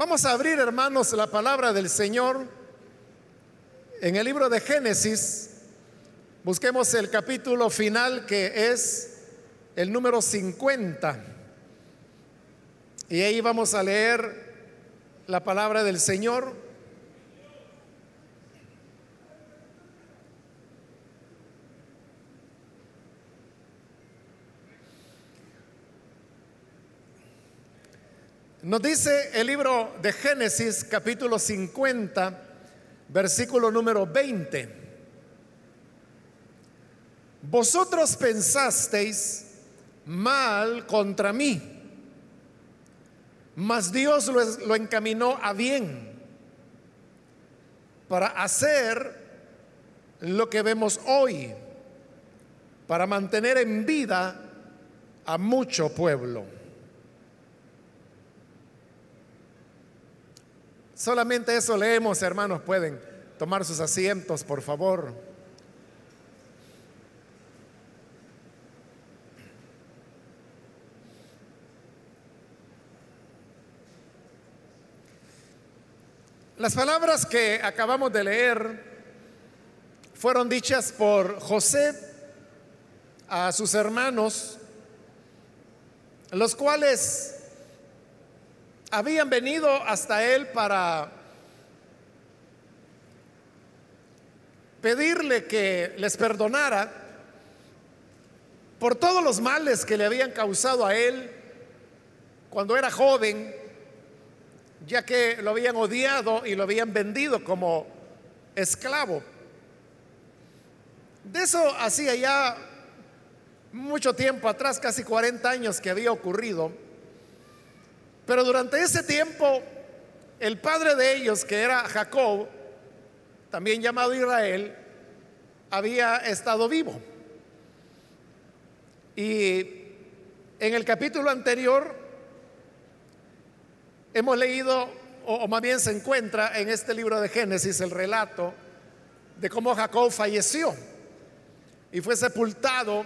Vamos a abrir, hermanos, la palabra del Señor en el libro de Génesis. Busquemos el capítulo final que es el número 50. Y ahí vamos a leer la palabra del Señor. Nos dice el libro de Génesis capítulo 50, versículo número 20. Vosotros pensasteis mal contra mí, mas Dios lo, lo encaminó a bien para hacer lo que vemos hoy, para mantener en vida a mucho pueblo. Solamente eso leemos, hermanos. Pueden tomar sus asientos, por favor. Las palabras que acabamos de leer fueron dichas por José a sus hermanos, los cuales habían venido hasta él para pedirle que les perdonara por todos los males que le habían causado a él cuando era joven, ya que lo habían odiado y lo habían vendido como esclavo. De eso hacía ya mucho tiempo atrás, casi 40 años que había ocurrido. Pero durante ese tiempo, el padre de ellos, que era Jacob, también llamado Israel, había estado vivo. Y en el capítulo anterior hemos leído, o, más bien se encuentra en este libro de Génesis, el relato de cómo Jacob falleció y fue sepultado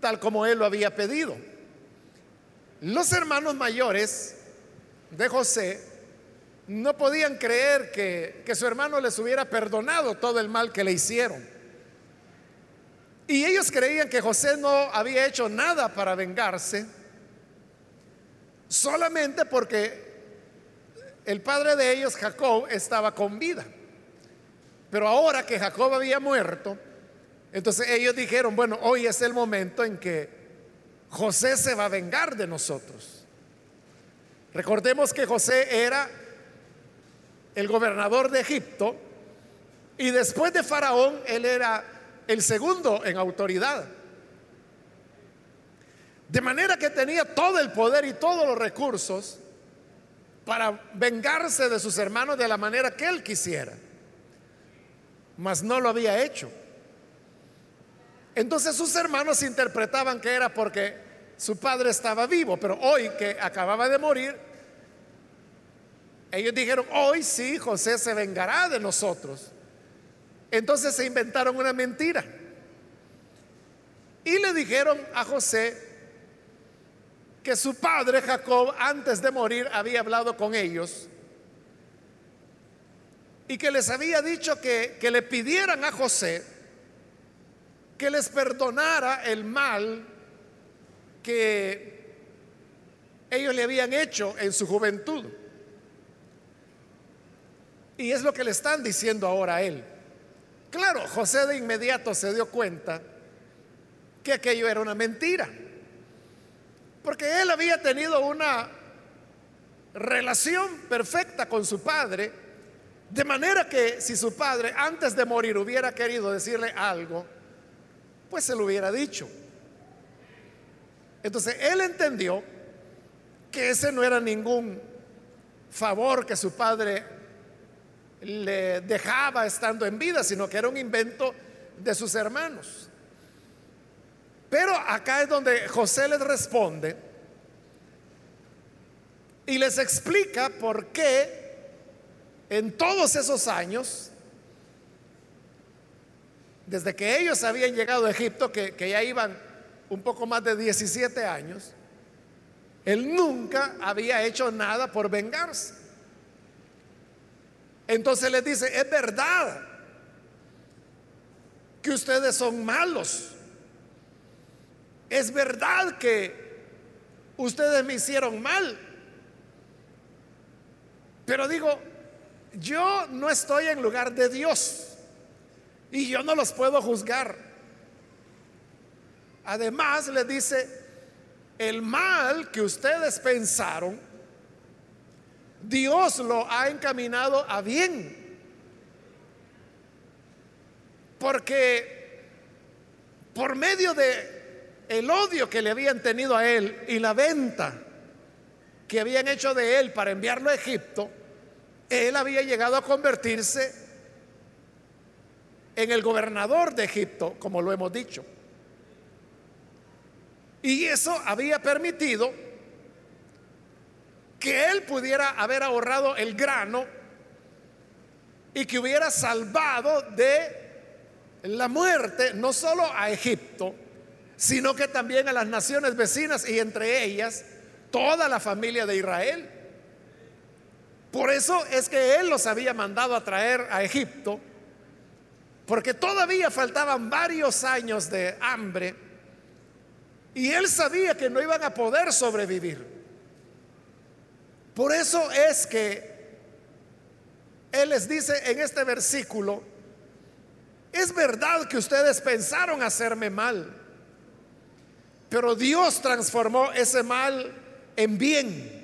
tal como él lo había pedido. Los hermanos mayores de José no podían creer que, su hermano les hubiera perdonado todo el mal que le hicieron. Y ellos creían que José no había hecho nada para vengarse, solamente porque el padre de ellos, Jacob, estaba con vida. Pero ahora que Jacob había muerto, entonces ellos dijeron, bueno, hoy es el momento en que José se va a vengar de nosotros. Recordemos que José era el gobernador de Egipto y después de Faraón él era el segundo en autoridad. De manera que tenía todo el poder y todos los recursos para vengarse de sus hermanos de la manera que él quisiera. Mas no lo había hecho. Entonces sus hermanos interpretaban que era porque su padre estaba vivo, pero hoy que acababa de morir, ellos dijeron, hoy sí, José se vengará de nosotros. Entonces se inventaron una mentira. Y le dijeron a José que su padre Jacob antes de morir había hablado con ellos y que les había dicho que, que le pidieran a José que les perdonara el mal que ellos le habían hecho en su juventud. Y es lo que le están diciendo ahora a él. Claro, José de inmediato se dio cuenta que aquello era una mentira. Porque él había tenido una relación perfecta con su padre, de manera que si su padre antes de morir hubiera querido decirle algo, pues se lo hubiera dicho. Entonces él entendió que ese no era ningún favor que su padre le dejaba estando en vida, sino que era un invento de sus hermanos. Pero acá es donde José les responde y les explica por qué en todos esos años desde que ellos habían llegado a Egipto, que, ya iban un poco más de 17 años, Él nunca había hecho nada por vengarse. Entonces les dice, es verdad que ustedes son malos. Es verdad que ustedes me hicieron mal. Pero digo, yo no estoy en lugar de Dios y yo no los puedo juzgar. Además, le dice, el mal que ustedes pensaron, Dios lo ha encaminado a bien. Porque por medio de el odio que le habían tenido a él y la venta que habían hecho de él para enviarlo a Egipto, él había llegado a convertirse en el gobernador de Egipto, como lo hemos dicho. Y eso había permitido que él pudiera haber ahorrado el grano y que hubiera salvado de la muerte no solo a Egipto, sino que también a las naciones vecinas y entre ellas toda la familia de Israel. Por eso es que él los había mandado a traer a Egipto, porque todavía faltaban varios años de hambre y él sabía que no iban a poder sobrevivir. Por eso es que Él les dice en este versículo, es verdad que ustedes pensaron hacerme mal, pero Dios transformó ese mal en bien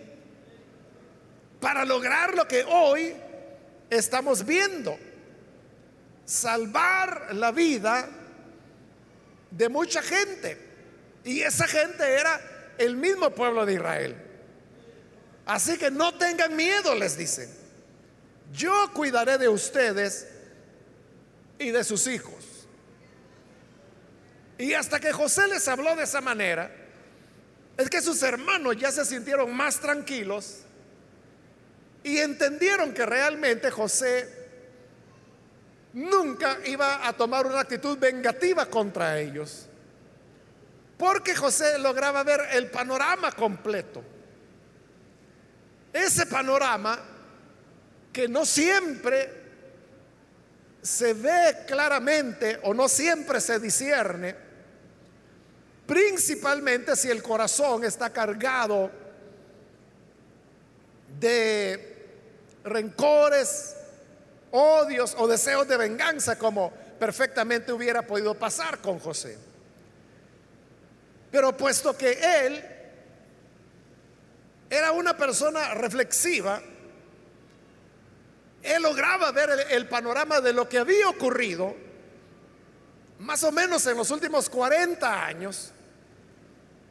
para lograr lo que hoy estamos viendo, salvar la vida de mucha gente. Y esa gente era el mismo pueblo de Israel. Así que no tengan miedo, les dicen. Yo cuidaré de ustedes y de sus hijos. Y hasta que José les habló de esa manera, es que sus hermanos ya se sintieron más tranquilos y entendieron que realmente José nunca iba a tomar una actitud vengativa contra ellos porque José lograba ver el panorama completo. Ese panorama que no siempre se ve claramente o no siempre se discierne, principalmente si el corazón está cargado de rencores, odios o deseos de venganza, como perfectamente hubiera podido pasar con José. Pero puesto que él era una persona reflexiva, él lograba ver el, panorama de lo que había ocurrido más o menos en los últimos 40 años,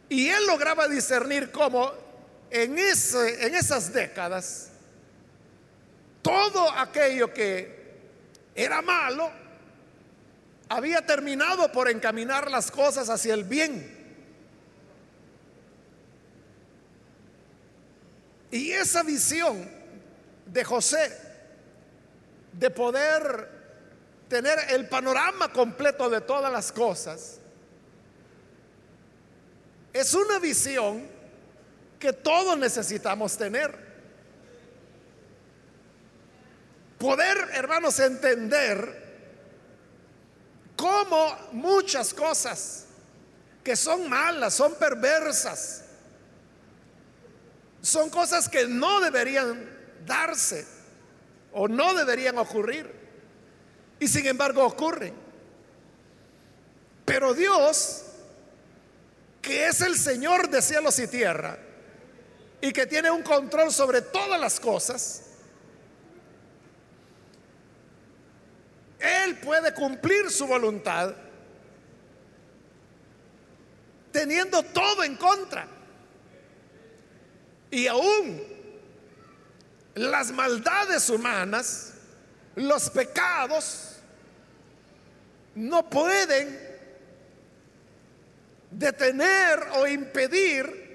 y él lograba discernir cómo en, en esas décadas todo aquello que era malo había terminado por encaminar las cosas hacia el bien. Y esa visión de José de poder tener el panorama completo de todas las cosas, es una visión que todos necesitamos tener. Poder, hermanos, entender cómo muchas cosas que son malas, son perversas, son cosas que no deberían darse o no deberían ocurrir. Y sin embargo ocurren. Pero Dios, que es el Señor de cielos y tierra, y que tiene un control sobre todas las cosas, Él puede cumplir su voluntad teniendo todo en contra. Y aún las maldades humanas, los pecados, no pueden detener o impedir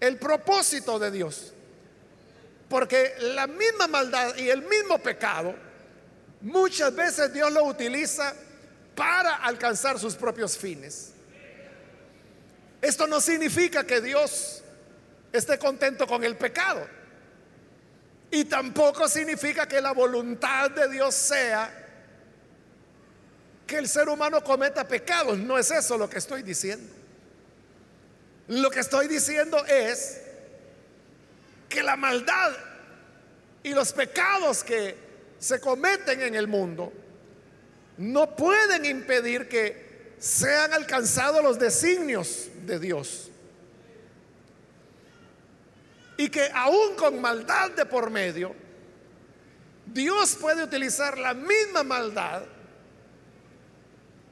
el propósito de Dios. Porque la misma maldad y el mismo pecado, muchas veces Dios lo utiliza para alcanzar sus propios fines. Esto no significa que Dios esté contento con el pecado. Y tampoco significa que la voluntad de Dios sea que el ser humano cometa pecados. No es eso lo que estoy diciendo. Lo que estoy diciendo es que la maldad y los pecados que se cometen en el mundo no pueden impedir que sean alcanzados los designios de Dios. Y que aún con maldad de por medio, Dios puede utilizar la misma maldad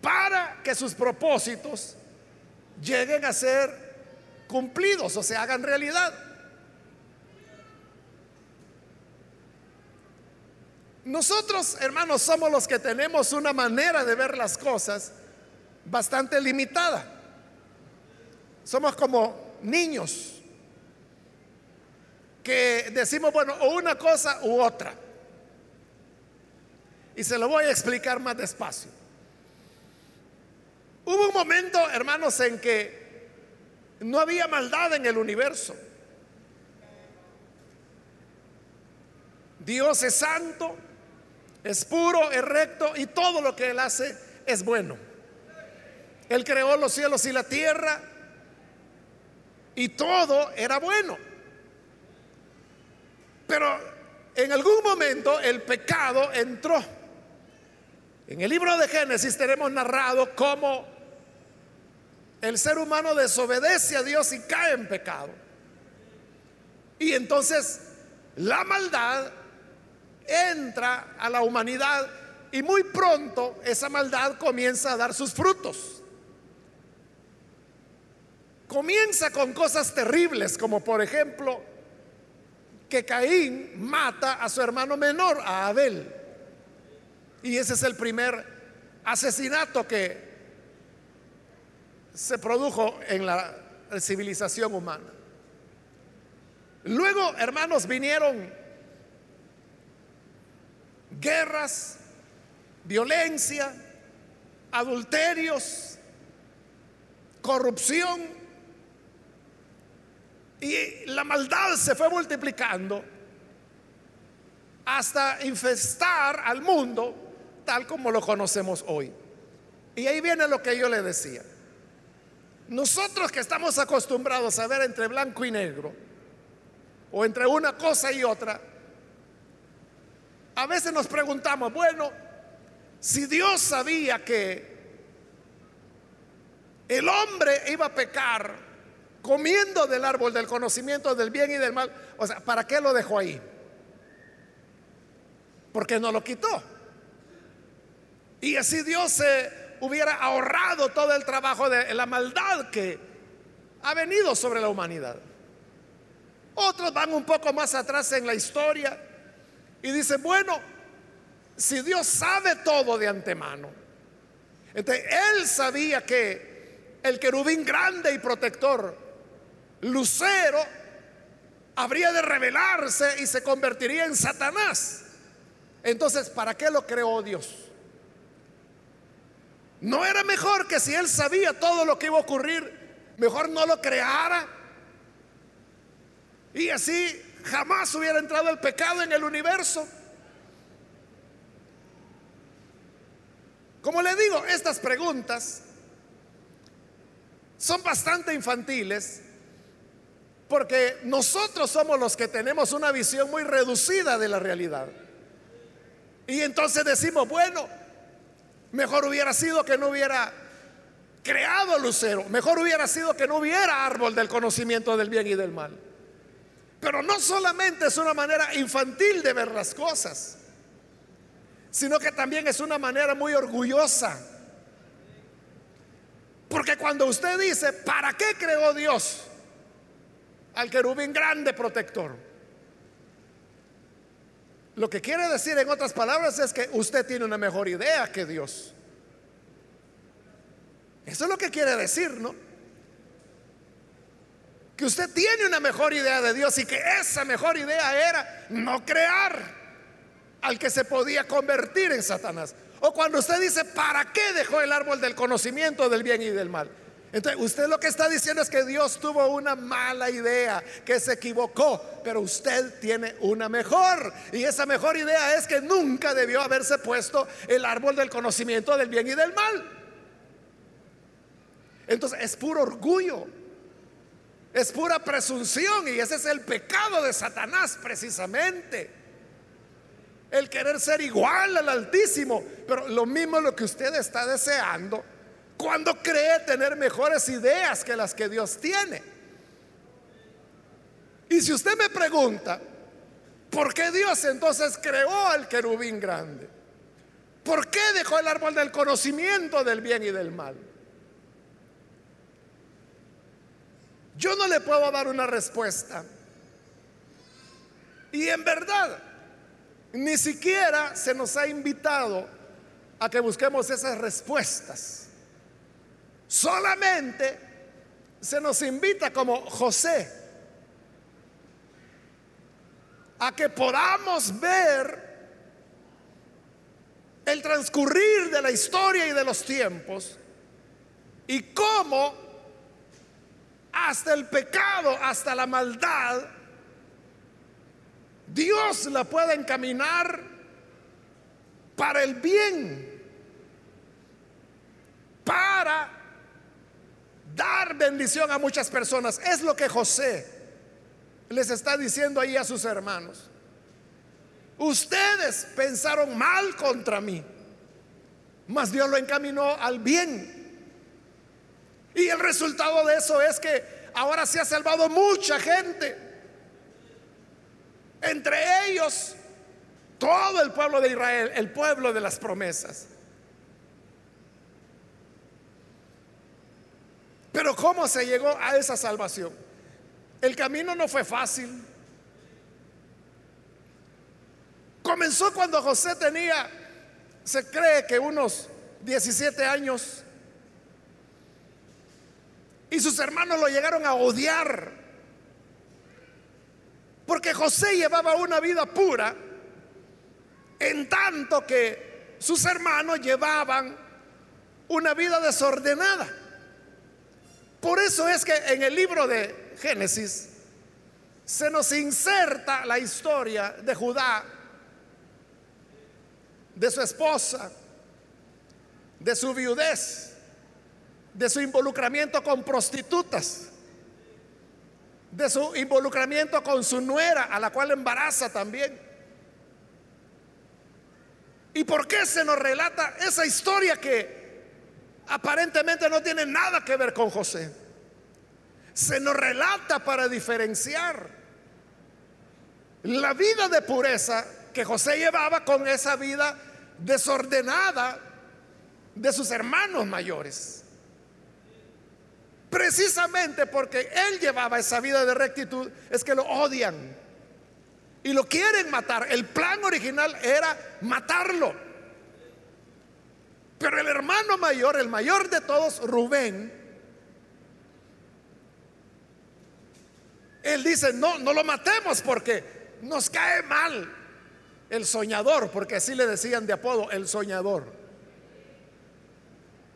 para que sus propósitos lleguen a ser cumplidos o se hagan realidad. Nosotros, hermanos, somos los que tenemos una manera de ver las cosas bastante limitada. Somos como niños que decimos, bueno, o una cosa u otra. Y se lo voy a explicar más despacio. Hubo un momento, hermanos, en que no había maldad en el universo. Dios es santo, es puro, es recto y todo lo que Él hace es bueno. Él creó los cielos y la tierra y todo era bueno. Pero en algún momento el pecado entró. En el libro de Génesis tenemos narrado cómo el ser humano desobedece a Dios y cae en pecado. Y entonces la maldad entra a la humanidad y muy pronto esa maldad comienza a dar sus frutos. Comienza con cosas terribles como por ejemplo que Caín mata a su hermano menor, a Abel. Y ese es el primer asesinato que se produjo en la civilización humana. Luego, hermanos, vinieron guerras, violencia, adulterios, corrupción. Y la maldad se fue multiplicando hasta infestar al mundo tal como lo conocemos hoy. Y ahí viene lo que yo le decía. Nosotros que estamos acostumbrados a ver entre blanco y negro, o entre una cosa y otra, a veces nos preguntamos, bueno, si Dios sabía que el hombre iba a pecar comiendo del árbol del conocimiento del bien y del mal, o sea, ¿para qué lo dejó ahí? Porque no lo quitó. Y así Dios se hubiera ahorrado todo el trabajo de la maldad que ha venido sobre la humanidad. Otros van un poco más atrás en la historia y dice, bueno, si Dios sabe todo de antemano, entonces Él sabía que el querubín grande y protector, Lucero, habría de rebelarse y se convertiría en Satanás. Entonces, ¿para qué lo creó Dios? ¿No era mejor que si Él sabía todo lo que iba a ocurrir, mejor no lo creara? Y así jamás hubiera entrado el pecado en el universo. Como le digo, estas preguntas son bastante infantiles porque nosotros somos los que tenemos una visión muy reducida de la realidad. Y entonces decimos, bueno, mejor hubiera sido que no hubiera creado lucero, mejor hubiera sido que no hubiera árbol del conocimiento del bien y del mal. Pero no solamente es una manera infantil de ver las cosas, sino que también es una manera muy orgullosa. Porque cuando usted dice, ¿para qué creó Dios al querubín grande protector? Lo que quiere decir en otras palabras es que usted tiene una mejor idea que Dios. Eso es lo que quiere decir, ¿no? Usted tiene una mejor idea de Dios y que esa mejor idea era no crear al que se podía convertir en Satanás. O cuando usted dice, ¿para qué dejó el árbol del conocimiento del bien y del mal? Entonces, usted lo que está diciendo es que Dios tuvo una mala idea, que se equivocó, pero usted tiene una mejor. Y esa mejor idea es que nunca debió haberse puesto el árbol del conocimiento del bien y del mal. Entonces, es puro orgullo, es pura presunción y ese es el pecado de Satanás precisamente. El querer ser igual al Altísimo, pero lo mismo lo que usted está deseando cuando cree tener mejores ideas que las que Dios tiene. Y si usted me pregunta, ¿por qué Dios entonces creó al querubín grande? ¿Por qué dejó el árbol del conocimiento del bien y del mal? Yo no le puedo dar una respuesta. Y en verdad, ni siquiera se nos ha invitado a que busquemos esas respuestas. Solamente se nos invita como José a que podamos ver el transcurrir de la historia y de los tiempos y cómo hasta el pecado, hasta la maldad, Dios la puede encaminar para el bien, para dar bendición a muchas personas. Es lo que José les está diciendo ahí a sus hermanos. Ustedes pensaron mal contra mí, mas Dios lo encaminó al bien. Y el resultado de eso es que ahora se ha salvado mucha gente. Entre ellos, todo el pueblo de Israel, el pueblo de las promesas. Pero ¿cómo se llegó a esa salvación? El camino no fue fácil. Comenzó cuando José tenía, se cree que unos 17 años, y sus hermanos lo llegaron a odiar, porque José llevaba una vida pura, en tanto que sus hermanos llevaban una vida desordenada. Por eso es que en el libro de Génesis se nos inserta la historia de Judá, de su esposa, de su viudez, de su involucramiento con prostitutas, de su involucramiento con su nuera, a la cual embaraza también. ¿Y por qué se nos relata esa historia que aparentemente no tiene nada que ver con José. Se nos relata para diferenciar la vida de pureza que José llevaba con esa vida desordenada de sus hermanos mayores. Precisamente porque él llevaba esa vida de rectitud, es que lo odian y lo quieren matar. El plan original era matarlo. Pero el hermano mayor, el mayor de todos, Rubén, él dice, no, no lo matemos porque nos cae mal el soñador, porque así le decían de apodo, el soñador.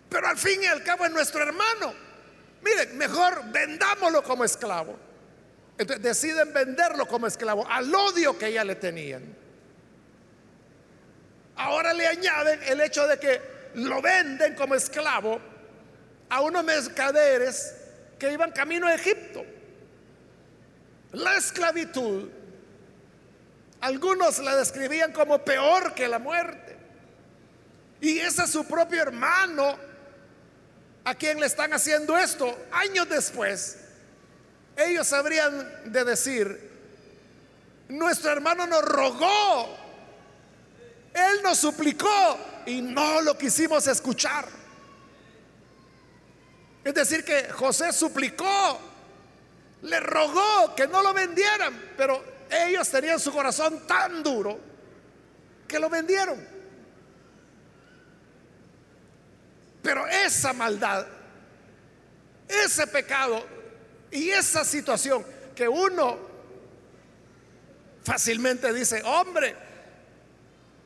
Pero al fin y al cabo es nuestro hermano. Miren, mejor vendámoslo como esclavo. Entonces deciden venderlo como esclavo al odio que ya le tenían. Ahora le añaden el hecho de que lo venden como esclavo a unos mercaderes que iban camino a Egipto. La esclavitud, algunos la describían como peor que la muerte. Y es a su propio hermano a quien le están haciendo esto. Años después, ellos habrían de decir, nuestro hermano nos rogó, él nos suplicó y no lo quisimos escuchar. Es decir, que José suplicó, le rogó que no lo vendieran, pero ellos tenían su corazón tan duro que lo vendieron. Pero esa maldad, ese pecado y esa situación que uno fácilmente dice, hombre,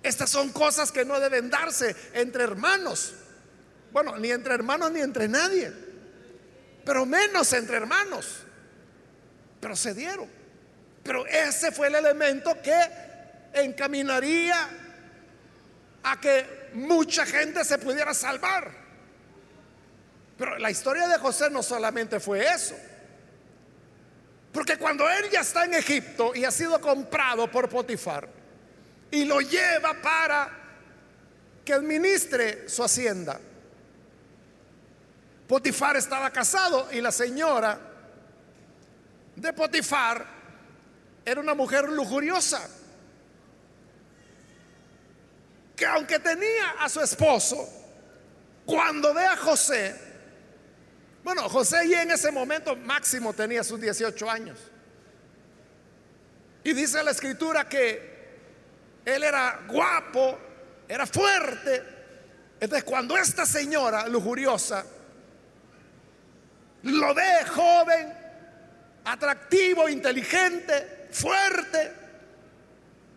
estas son cosas que no deben darse entre hermanos. Bueno, ni entre hermanos ni entre nadie. pero menos entre hermanos. Pero se dieron. Pero ese fue el elemento que encaminaría a que mucha gente se pudiera salvar. Pero la historia de José no solamente fue eso. Porque cuando él ya está en Egipto y ha sido comprado por Potifar y lo lleva para que administre su hacienda, Potifar estaba casado y la señora de Potifar era una mujer lujuriosa que aunque tenía a su esposo, cuando ve a José, bueno, José ya en ese momento máximo tenía sus 18 años. Y dice la escritura que él era guapo, era fuerte. Entonces cuando esta señora lujuriosa lo ve joven, atractivo, inteligente, fuerte,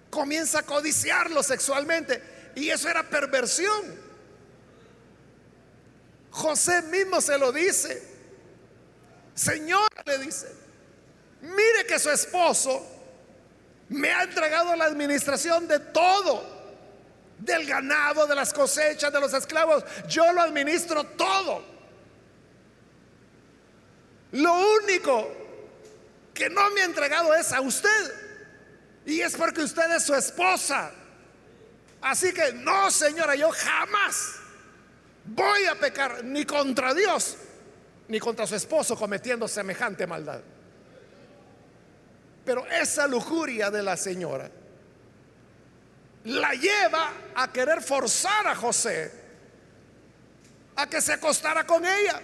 comienza a codiciarlo sexualmente. Y eso era perversión. José mismo se lo dice. Señor, le dice, mire que su esposo me ha entregado la administración de todo, del ganado, de las cosechas, de los esclavos. Yo lo administro todo. Lo único que no me ha entregado es a usted. Y es porque usted es su esposa. Así que no, señora, yo jamás voy a pecar ni contra Dios ni contra su esposo cometiendo semejante maldad. Pero esa lujuria de la señora la lleva a querer forzar a José a que se acostara con ella.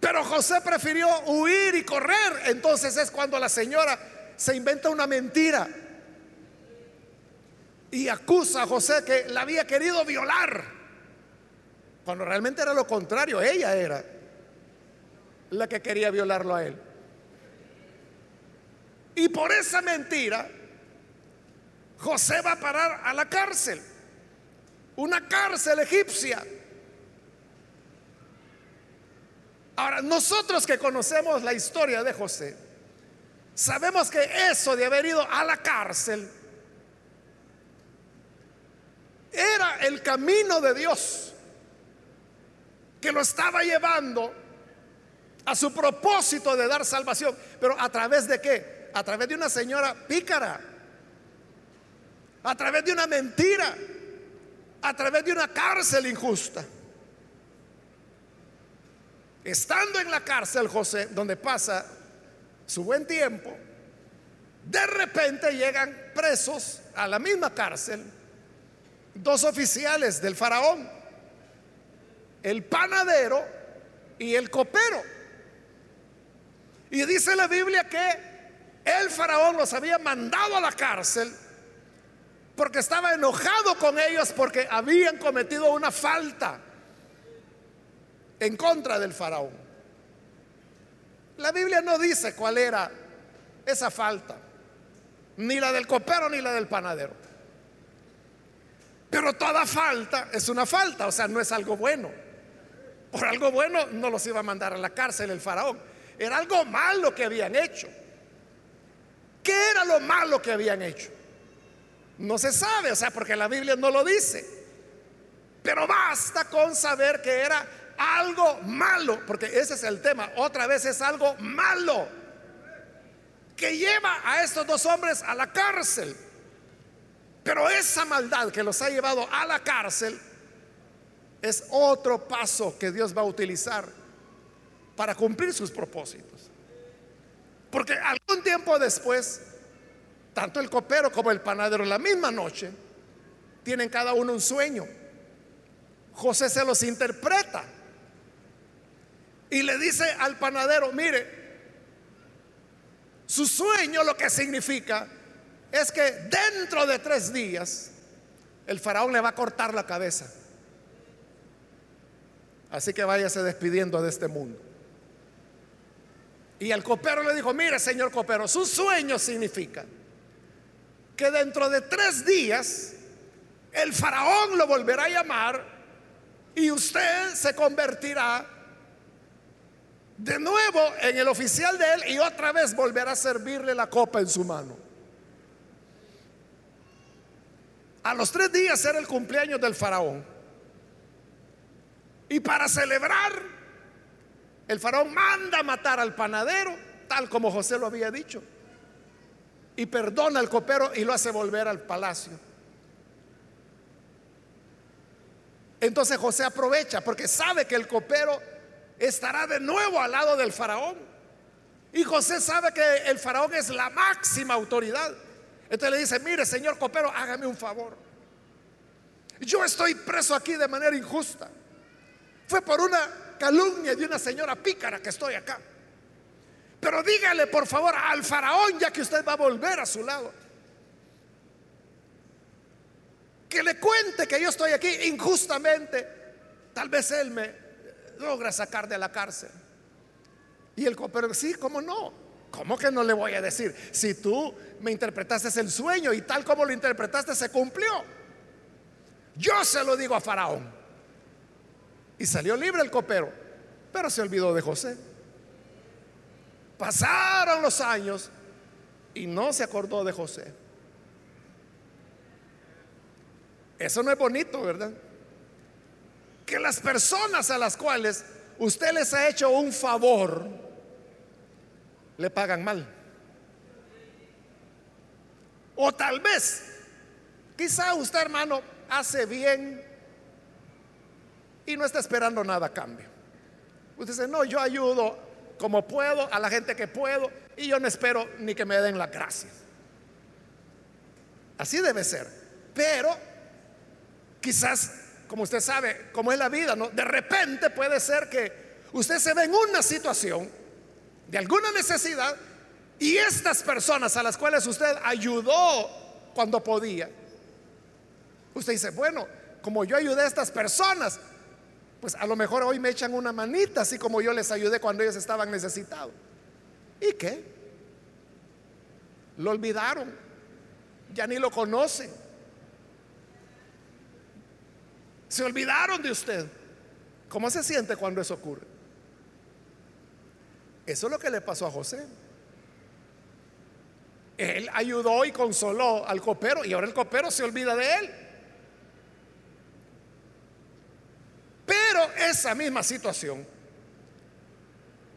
Pero José prefirió huir y correr. Entonces es cuando la señora se inventa una mentira y acusa a José que la había querido violar, cuando realmente era lo contrario, ella era la que quería violarlo a él. Y por esa mentira, José va a parar a la cárcel, una cárcel egipcia. Ahora, nosotros que conocemos la historia de José, sabemos que eso de haber ido a la cárcel era el camino de Dios que lo estaba llevando a su propósito de dar salvación. Pero a través de qué? A través de una señora pícara. A través de una mentira. A través de una cárcel injusta. Estando en la cárcel José, donde pasa su buen tiempo, de repente llegan presos a la misma cárcel dos oficiales del faraón, el panadero y el copero. Y dice la Biblia que el faraón los había mandado a la cárcel porque estaba enojado con ellos porque habían cometido una falta en contra del faraón. La Biblia no dice cuál era esa falta, ni la del copero ni la del panadero. Pero toda falta es una falta, o sea, no es algo bueno. Por algo bueno no los iba a mandar a la cárcel el faraón. Era algo malo que habían hecho. ¿Qué era lo malo que habían hecho? No se sabe, o sea, porque la Biblia no lo dice. Pero basta con saber que era algo malo, porque ese es el tema. Otra vez es algo malo que lleva a estos dos hombres a la cárcel. Pero esa maldad que los ha llevado a la cárcel es otro paso que Dios va a utilizar para cumplir sus propósitos. Porque algún tiempo después, tanto el copero como el panadero, la misma noche, tienen cada uno un sueño. José se los interpreta y le dice al panadero, mire, su sueño lo que significa es que dentro de tres días el faraón le va a cortar la cabeza. Así que váyase despidiendo de este mundo. Y el copero le dijo, mire señor copero, su sueño significa que dentro de tres días el faraón lo volverá a llamar y usted se convertirá de nuevo en el oficial de él y otra vez volverá a servirle la copa en su mano. A los tres días era el cumpleaños del faraón. Y para celebrar, el faraón manda matar al panadero, tal como José lo había dicho. Y perdona al copero y lo hace volver al palacio. Entonces José aprovecha porque sabe que el copero estará de nuevo al lado del faraón. Y José sabe que el faraón es la máxima autoridad. Entonces le dice, mire señor copero, hágame un favor. Yo estoy preso aquí de manera injusta. Fue por una calumnia de una señora pícara que estoy acá. Pero dígale por favor al faraón, ya que usted va a volver a su lado, que le cuente que yo estoy aquí injustamente. Tal vez él me logra sacar de la cárcel. Y el copero, sí, ¿cómo no? ¿Cómo que no le voy a decir? Si tú me interpretaste el sueño y tal como lo interpretaste se cumplió. Yo se lo digo a Faraón. Y salió libre el copero, pero se olvidó de José. Pasaron los años y no se acordó de José. Eso no es bonito, ¿verdad? Que las personas a las cuales usted les ha hecho un favor, le pagan mal. O tal vez, quizá usted hermano hace bien y no está esperando nada a cambio. Usted dice, no, yo ayudo como puedo a la gente que puedo y yo no espero ni que me den las gracias. Así debe ser. Pero quizás, como usted sabe, como es la vida, ¿no? de repente puede ser que usted se ve en una situación de alguna necesidad y estas personas a las cuales usted ayudó cuando podía, usted dice, bueno, como yo ayudé a estas personas, pues a lo mejor hoy me echan una manita, así como yo les ayudé cuando ellos estaban necesitados. ¿Y qué? Lo olvidaron, ya ni lo conocen. Se olvidaron de usted. ¿Cómo se siente cuando eso ocurre? Eso es lo que le pasó a José. Él ayudó y consoló al copero y ahora el copero se olvida de él. Pero esa misma situación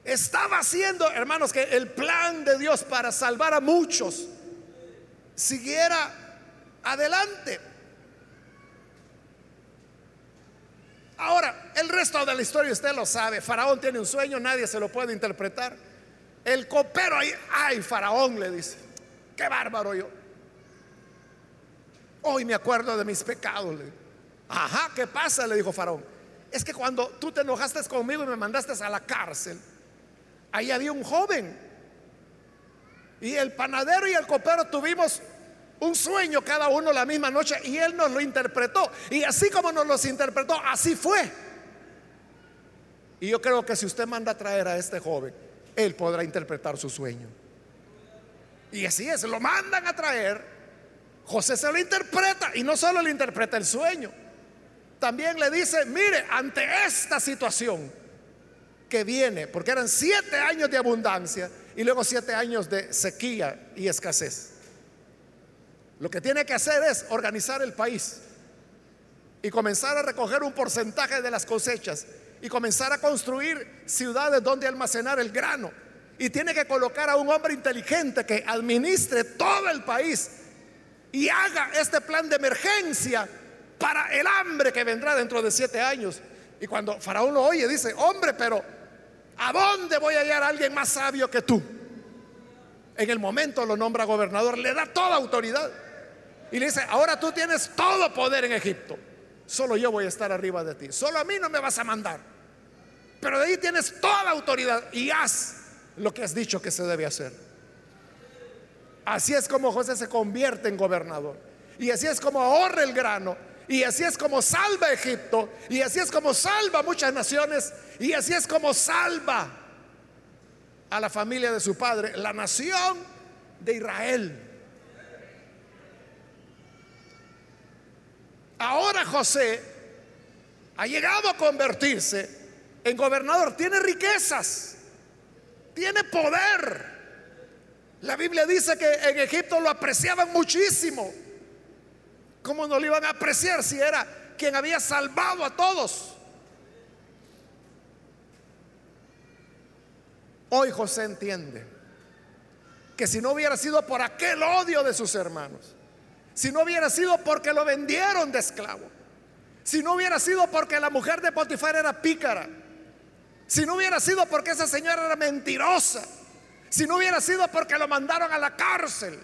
estaba haciendo, hermanos, que el plan de Dios para salvar a muchos siguiera adelante. Ahora, el resto de la historia usted lo sabe. Faraón tiene un sueño, nadie se lo puede interpretar. El copero ahí, ay, Faraón le dice, qué bárbaro yo. Hoy me acuerdo de mis pecados. Ajá, ¿qué pasa? Le dijo Faraón es que cuando tú te enojaste conmigo y me mandaste a la cárcel, ahí había un joven. Y el panadero y el copero tuvimos un sueño cada uno la misma noche y él nos lo interpretó. Y así como nos los interpretó, así fue. Y yo creo que si usted manda a traer a este joven, él podrá interpretar su sueño. Y así es, lo mandan a traer. José se lo interpreta y no solo le interpreta el sueño, también le dice, mire, ante esta situación que viene, porque eran siete años de abundancia y luego siete años de sequía y escasez, lo que tiene que hacer es organizar el país y comenzar a recoger un porcentaje de las cosechas y comenzar a construir ciudades donde almacenar el grano. Y tiene que colocar a un hombre inteligente que administre todo el país y haga este plan de emergencia para el hambre que vendrá dentro de siete años. Y cuando Faraón lo oye, dice, hombre, pero ¿a dónde voy a hallar a alguien más sabio que tú? En el momento lo nombra gobernador, le da toda autoridad. Y le dice, ahora tú tienes todo poder en Egipto. Solo yo voy a estar arriba de ti. Solo a mí no me vas a mandar. Pero de ahí tienes toda autoridad y haz lo que has dicho que se debe hacer. Así es como José se convierte en gobernador. Y así es como ahorra el grano y así es como salva Egipto. Y así es como salva muchas naciones. Y así es como salva a la familia de su padre, la nación de Israel. Ahora José ha llegado a convertirse en gobernador, tiene riquezas, tiene poder. La Biblia dice que en Egipto lo apreciaban muchísimo. ¿Cómo no lo iban a apreciar si era quien había salvado a todos? Hoy José entiende que si no hubiera sido por aquel odio de sus hermanos, si no hubiera sido porque lo vendieron de esclavo, si no hubiera sido porque la mujer de Potifar era pícara, si no hubiera sido porque esa señora era mentirosa, si no hubiera sido porque lo mandaron a la cárcel,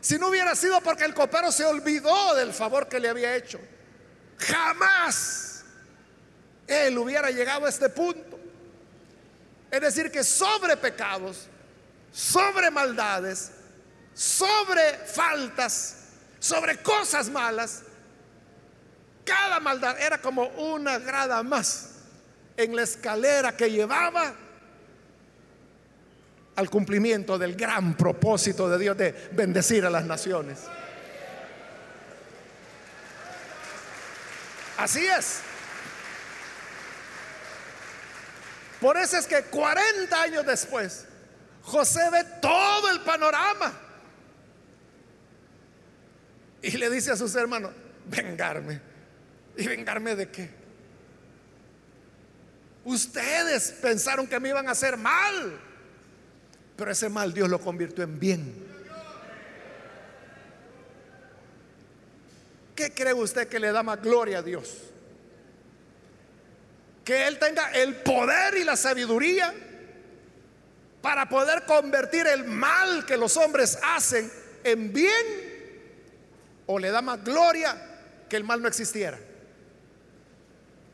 si no hubiera sido porque el copero se olvidó del favor que le había hecho, jamás él hubiera llegado a este punto. Es decir, que sobre pecados, sobre maldades, sobre faltas, sobre cosas malas, cada maldad era como una grada más en la escalera que llevaba al cumplimiento del gran propósito de Dios de bendecir a las naciones. Así es. Por eso es que 40 años después, José ve todo el panorama y le dice a sus hermanos, vengarme. ¿Y vengarme de qué? Ustedes pensaron que me iban a hacer mal, pero ese mal Dios lo convirtió en bien. ¿Qué cree usted que le da más gloria a Dios? Que Él tenga el poder y la sabiduría para poder convertir el mal que los hombres hacen en bien. O le da más gloria que el mal no existiera.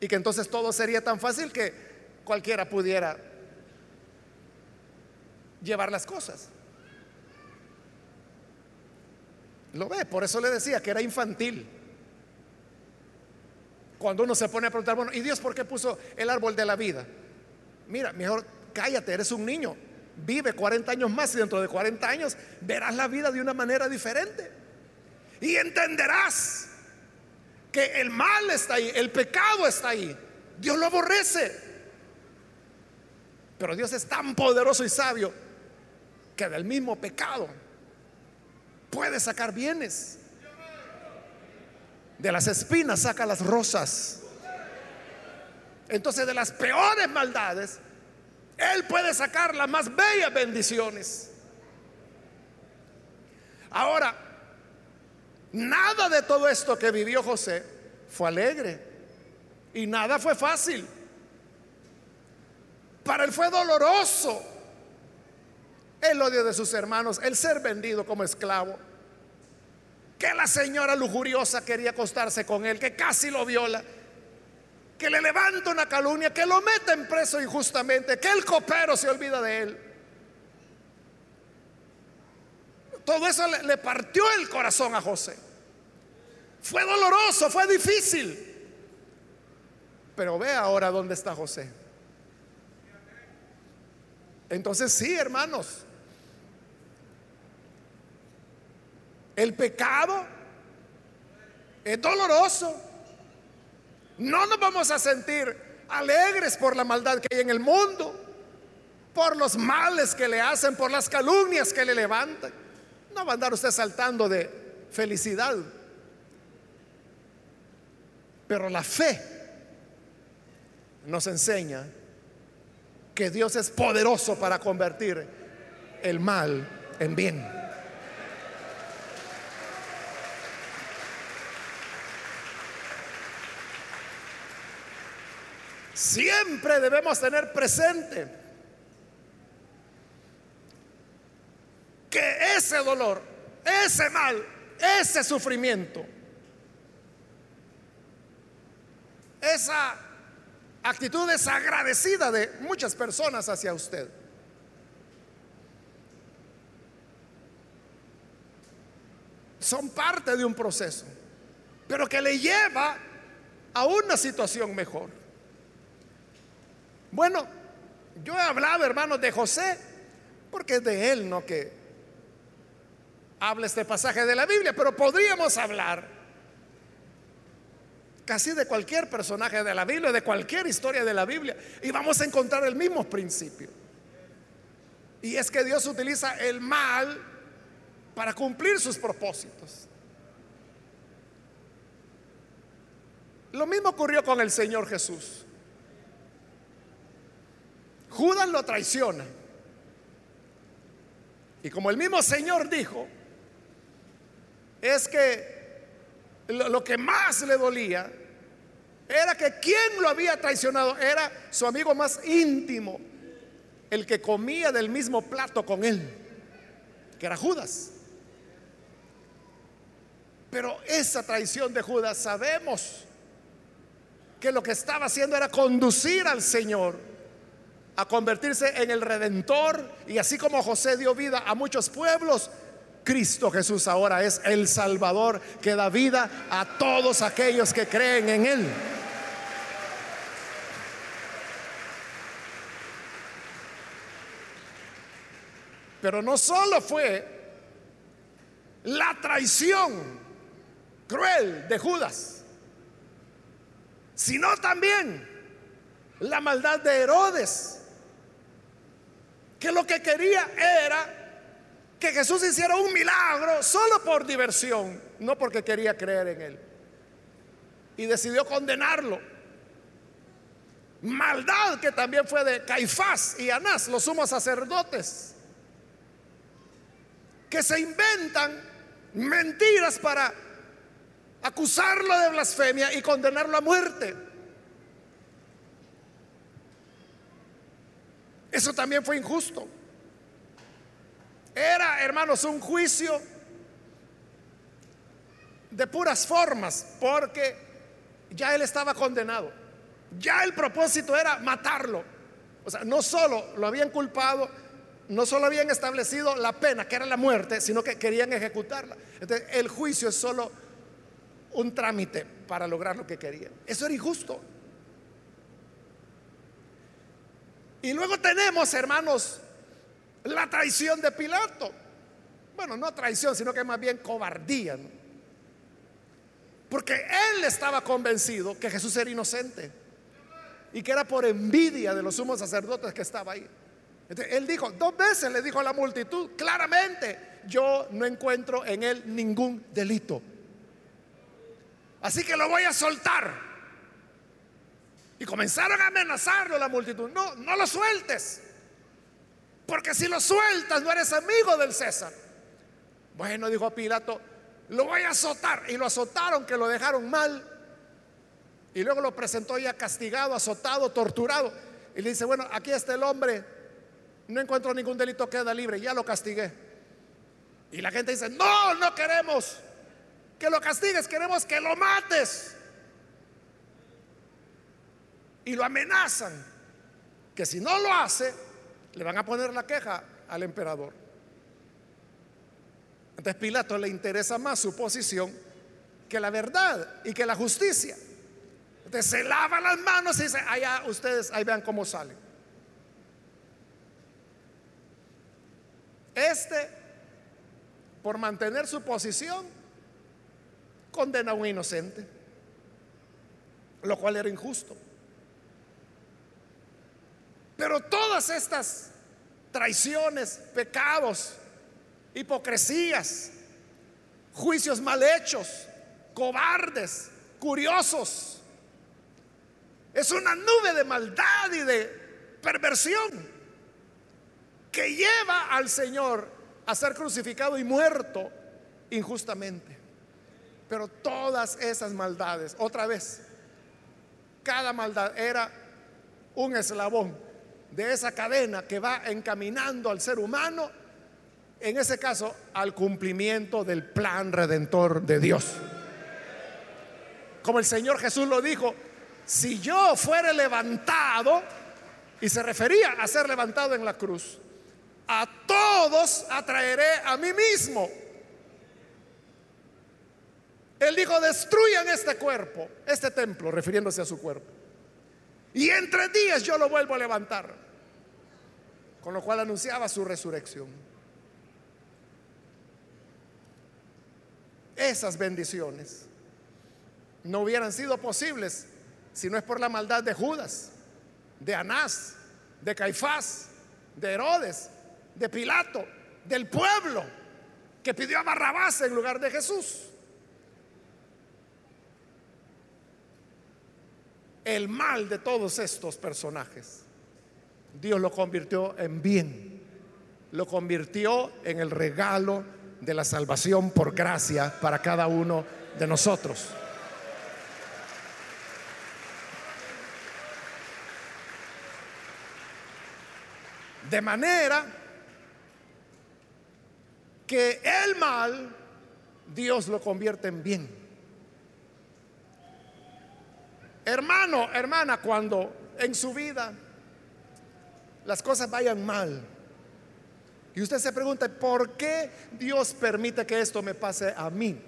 Y que entonces todo sería tan fácil que cualquiera pudiera llevar las cosas. Lo ve, por eso le decía que era infantil. Cuando uno se pone a preguntar, bueno, ¿y Dios por qué puso el árbol de la vida? Mira, mejor cállate, eres un niño. Vive 40 años más y dentro de 40 años verás la vida de una manera diferente. Y entenderás que el mal está ahí, el pecado está ahí. Dios lo aborrece. Pero Dios es tan poderoso y sabio que del mismo pecado puede sacar bienes. De las espinas saca las rosas. Entonces de las peores maldades, Él puede sacar las más bellas bendiciones. Ahora, nada de todo esto que vivió José fue alegre y nada fue fácil. Para él fue doloroso el odio de sus hermanos, el ser vendido como esclavo que la señora lujuriosa quería acostarse con él, que casi lo viola, que le levanta una calumnia, que lo mete en preso injustamente, que el copero se olvida de él. Todo eso le, le partió el corazón a José. Fue doloroso, fue difícil. Pero ve ahora dónde está José. Entonces sí, hermanos, El pecado es doloroso. No nos vamos a sentir alegres por la maldad que hay en el mundo, por los males que le hacen, por las calumnias que le levantan. No va a andar usted saltando de felicidad. Pero la fe nos enseña que Dios es poderoso para convertir el mal en bien. Siempre debemos tener presente que ese dolor, ese mal, ese sufrimiento, esa actitud desagradecida de muchas personas hacia usted, son parte de un proceso, pero que le lleva a una situación mejor. Bueno, yo he hablado, hermanos, de José, porque es de él, ¿no? Que habla este pasaje de la Biblia, pero podríamos hablar casi de cualquier personaje de la Biblia, de cualquier historia de la Biblia, y vamos a encontrar el mismo principio. Y es que Dios utiliza el mal para cumplir sus propósitos. Lo mismo ocurrió con el Señor Jesús. Judas lo traiciona. Y como el mismo Señor dijo, es que lo, que más le dolía era que quien lo había traicionado era su amigo más íntimo, el que comía del mismo plato con él, que era Judas. Pero esa traición de Judas sabemos que lo que estaba haciendo era conducir al Señor a convertirse en el redentor y así como José dio vida a muchos pueblos, Cristo Jesús ahora es el Salvador que da vida a todos aquellos que creen en Él. Pero no solo fue la traición cruel de Judas, sino también la maldad de Herodes, que lo que quería era que Jesús hiciera un milagro solo por diversión, no porque quería creer en él. Y decidió condenarlo. Maldad que también fue de Caifás y Anás, los sumos sacerdotes, que se inventan mentiras para acusarlo de blasfemia y condenarlo a muerte. Eso también fue injusto. Era, hermanos, un juicio de puras formas, porque ya él estaba condenado. Ya el propósito era matarlo. O sea, no solo lo habían culpado, no solo habían establecido la pena, que era la muerte, sino que querían ejecutarla. Entonces, el juicio es solo un trámite para lograr lo que querían. Eso era injusto. Y luego tenemos, hermanos, la traición de Pilato. Bueno, no traición, sino que más bien cobardía. Porque él estaba convencido que Jesús era inocente y que era por envidia de los sumos sacerdotes que estaba ahí. él dijo, dos veces le dijo a la multitud, claramente, yo no encuentro en él ningún delito. Así que lo voy a soltar. Y comenzaron a amenazarlo la multitud. No, no lo sueltes. Porque si lo sueltas no eres amigo del César. Bueno, dijo Pilato, lo voy a azotar. Y lo azotaron, que lo dejaron mal. Y luego lo presentó ya castigado, azotado, torturado. Y le dice, bueno, aquí está el hombre. No encuentro ningún delito, queda libre. Ya lo castigué. Y la gente dice, no, no queremos que lo castigues, queremos que lo mates. Y lo amenazan, que si no lo hace, le van a poner la queja al emperador. Entonces Pilato le interesa más su posición que la verdad y que la justicia. Entonces se lava las manos y dice, allá ustedes, ahí vean cómo salen. Este, por mantener su posición, condena a un inocente, lo cual era injusto. Pero todas estas traiciones, pecados, hipocresías, juicios mal hechos, cobardes, curiosos, es una nube de maldad y de perversión que lleva al Señor a ser crucificado y muerto injustamente. Pero todas esas maldades, otra vez, cada maldad era un eslabón de esa cadena que va encaminando al ser humano, en ese caso, al cumplimiento del plan redentor de Dios. Como el Señor Jesús lo dijo, si yo fuere levantado, y se refería a ser levantado en la cruz, a todos atraeré a mí mismo. Él dijo, destruyan este cuerpo, este templo, refiriéndose a su cuerpo. Y en tres días yo lo vuelvo a levantar. Con lo cual anunciaba su resurrección. Esas bendiciones no hubieran sido posibles si no es por la maldad de Judas, de Anás, de Caifás, de Herodes, de Pilato, del pueblo que pidió a Barrabás en lugar de Jesús. El mal de todos estos personajes, Dios lo convirtió en bien, lo convirtió en el regalo de la salvación por gracia para cada uno de nosotros. De manera que el mal Dios lo convierte en bien. Hermano, hermana, cuando en su vida las cosas vayan mal y usted se pregunta, ¿por qué Dios permite que esto me pase a mí?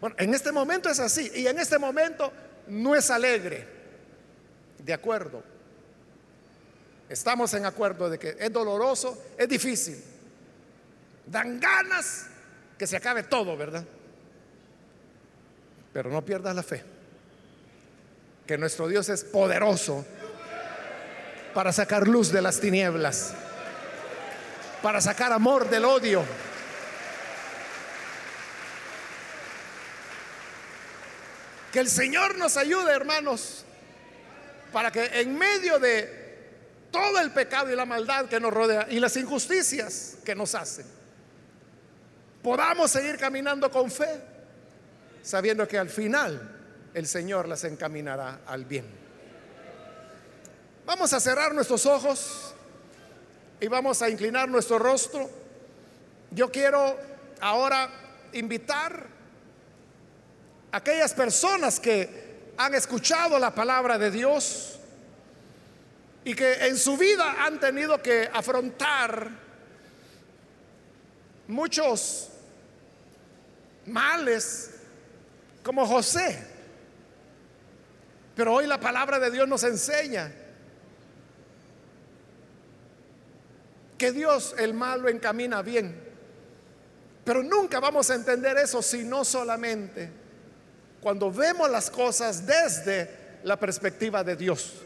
Bueno, en este momento es así y en este momento no es alegre. De acuerdo. Estamos en acuerdo de que es doloroso, es difícil. Dan ganas que se acabe todo, ¿verdad? Pero no pierdas la fe. Que nuestro Dios es poderoso para sacar luz de las tinieblas, para sacar amor del odio. Que el Señor nos ayude, hermanos, para que en medio de todo el pecado y la maldad que nos rodea y las injusticias que nos hacen. Podamos seguir caminando con fe, sabiendo que al final el Señor las encaminará al bien. Vamos a cerrar nuestros ojos y vamos a inclinar nuestro rostro. Yo quiero ahora invitar a aquellas personas que han escuchado la palabra de Dios, y que en su vida han tenido que afrontar muchos males como José. Pero hoy la palabra de Dios nos enseña que Dios el mal lo encamina bien. Pero nunca vamos a entender eso si no solamente cuando vemos las cosas desde la perspectiva de Dios.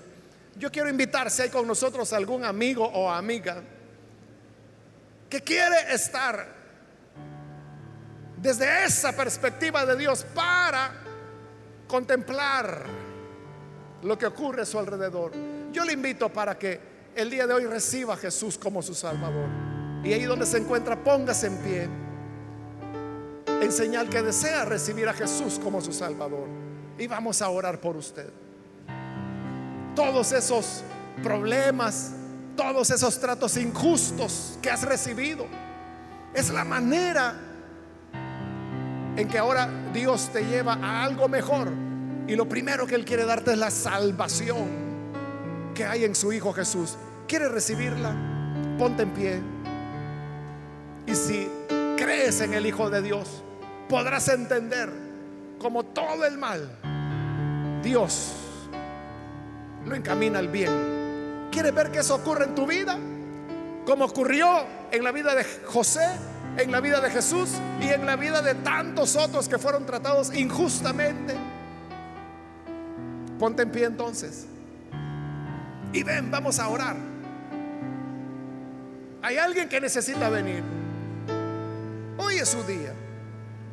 Yo quiero invitar si hay con nosotros algún amigo o amiga que quiere estar desde esa perspectiva de Dios para contemplar lo que ocurre a su alrededor. Yo le invito para que el día de hoy reciba a Jesús como su Salvador. Y ahí donde se encuentra, póngase en pie en señal que desea recibir a Jesús como su Salvador. Y vamos a orar por usted todos esos problemas, todos esos tratos injustos que has recibido. Es la manera en que ahora Dios te lleva a algo mejor. Y lo primero que Él quiere darte es la salvación que hay en su Hijo Jesús. ¿Quieres recibirla? Ponte en pie. Y si crees en el Hijo de Dios, podrás entender como todo el mal, Dios lo encamina al bien. ¿Quieres ver que eso ocurre en tu vida? Como ocurrió en la vida de José, en la vida de Jesús y en la vida de tantos otros que fueron tratados injustamente. Ponte en pie entonces. Y ven, vamos a orar. Hay alguien que necesita venir. Hoy es su día.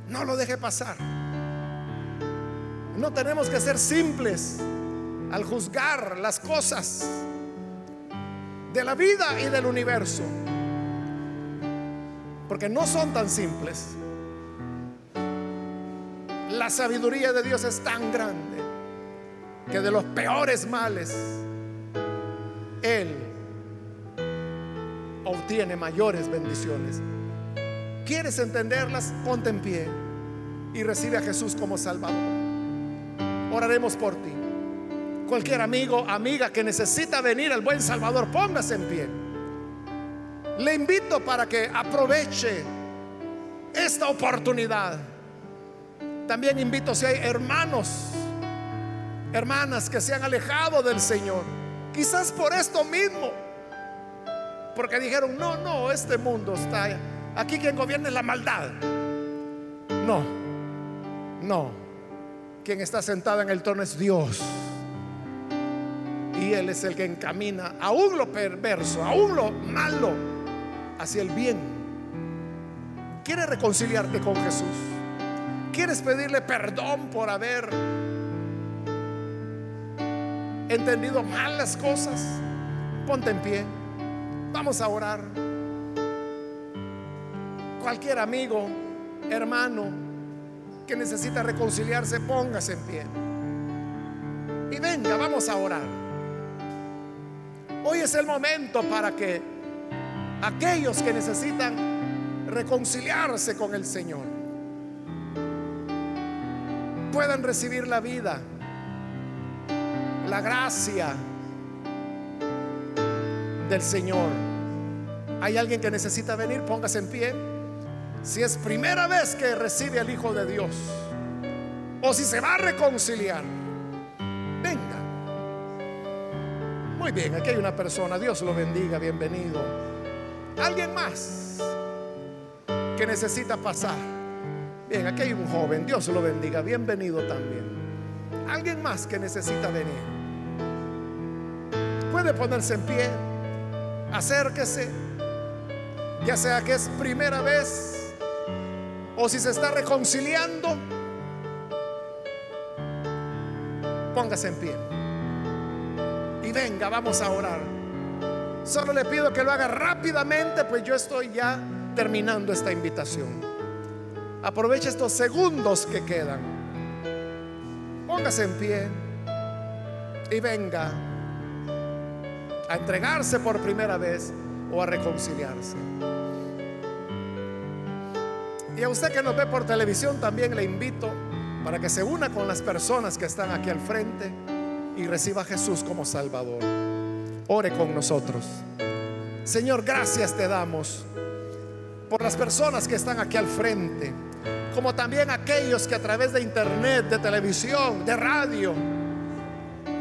No lo deje pasar. No tenemos que ser simples al juzgar las cosas de la vida y del universo. Porque no son tan simples. La sabiduría de Dios es tan grande que de los peores males Él obtiene mayores bendiciones. ¿Quieres entenderlas? Ponte en pie y recibe a Jesús como Salvador. Oraremos por ti cualquier amigo, amiga que necesita venir al buen Salvador, póngase en pie. Le invito para que aproveche esta oportunidad. También invito si hay hermanos, hermanas que se han alejado del Señor, quizás por esto mismo, porque dijeron, no, no, este mundo está aquí quien gobierna es la maldad. No, no, quien está sentado en el trono es Dios. Y Él es el que encamina aún lo perverso, aún lo malo, hacia el bien. ¿Quieres reconciliarte con Jesús? ¿Quieres pedirle perdón por haber entendido mal las cosas? Ponte en pie. Vamos a orar. Cualquier amigo, hermano que necesita reconciliarse, póngase en pie. Y venga, vamos a orar. Hoy es el momento para que aquellos que necesitan reconciliarse con el Señor puedan recibir la vida, la gracia del Señor. ¿Hay alguien que necesita venir? Póngase en pie. Si es primera vez que recibe al Hijo de Dios o si se va a reconciliar, venga. Muy bien, aquí hay una persona, Dios lo bendiga, bienvenido. Alguien más que necesita pasar. Bien, aquí hay un joven, Dios lo bendiga, bienvenido también. Alguien más que necesita venir. Puede ponerse en pie, acérquese, ya sea que es primera vez o si se está reconciliando, póngase en pie. Y venga, vamos a orar. Solo le pido que lo haga rápidamente, pues yo estoy ya terminando esta invitación. Aproveche estos segundos que quedan. Póngase en pie y venga a entregarse por primera vez o a reconciliarse. Y a usted que nos ve por televisión también le invito para que se una con las personas que están aquí al frente y reciba a Jesús como Salvador. Ore con nosotros. Señor, gracias te damos por las personas que están aquí al frente, como también aquellos que a través de internet, de televisión, de radio,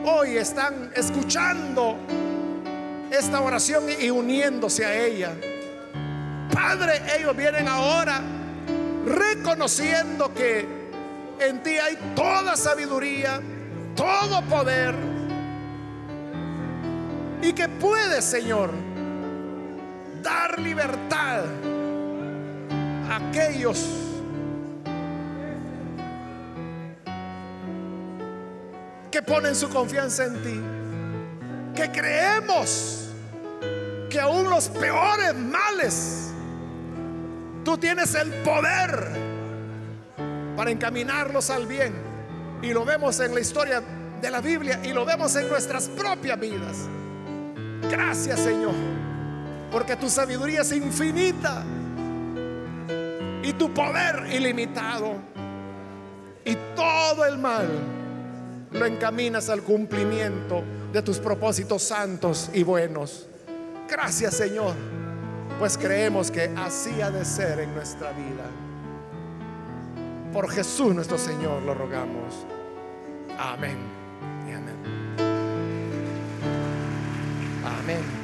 hoy están escuchando esta oración y uniéndose a ella. Padre, ellos vienen ahora reconociendo que en ti hay toda sabiduría, todo poder y que puedes, Señor, dar libertad a aquellos que ponen su confianza en ti, que creemos que aún los peores males Tú tienes el poder para encaminarlos al bien. Y lo vemos en la historia de la Biblia y lo vemos en nuestras propias vidas. Gracias Señor, porque tu sabiduría es infinita y tu poder ilimitado. Y todo el mal lo encaminas al cumplimiento de tus propósitos santos y buenos. Gracias Señor pues creemos que así ha de ser en nuestra vida. Por Jesús nuestro Señor lo rogamos. Amén. Amén. Amén.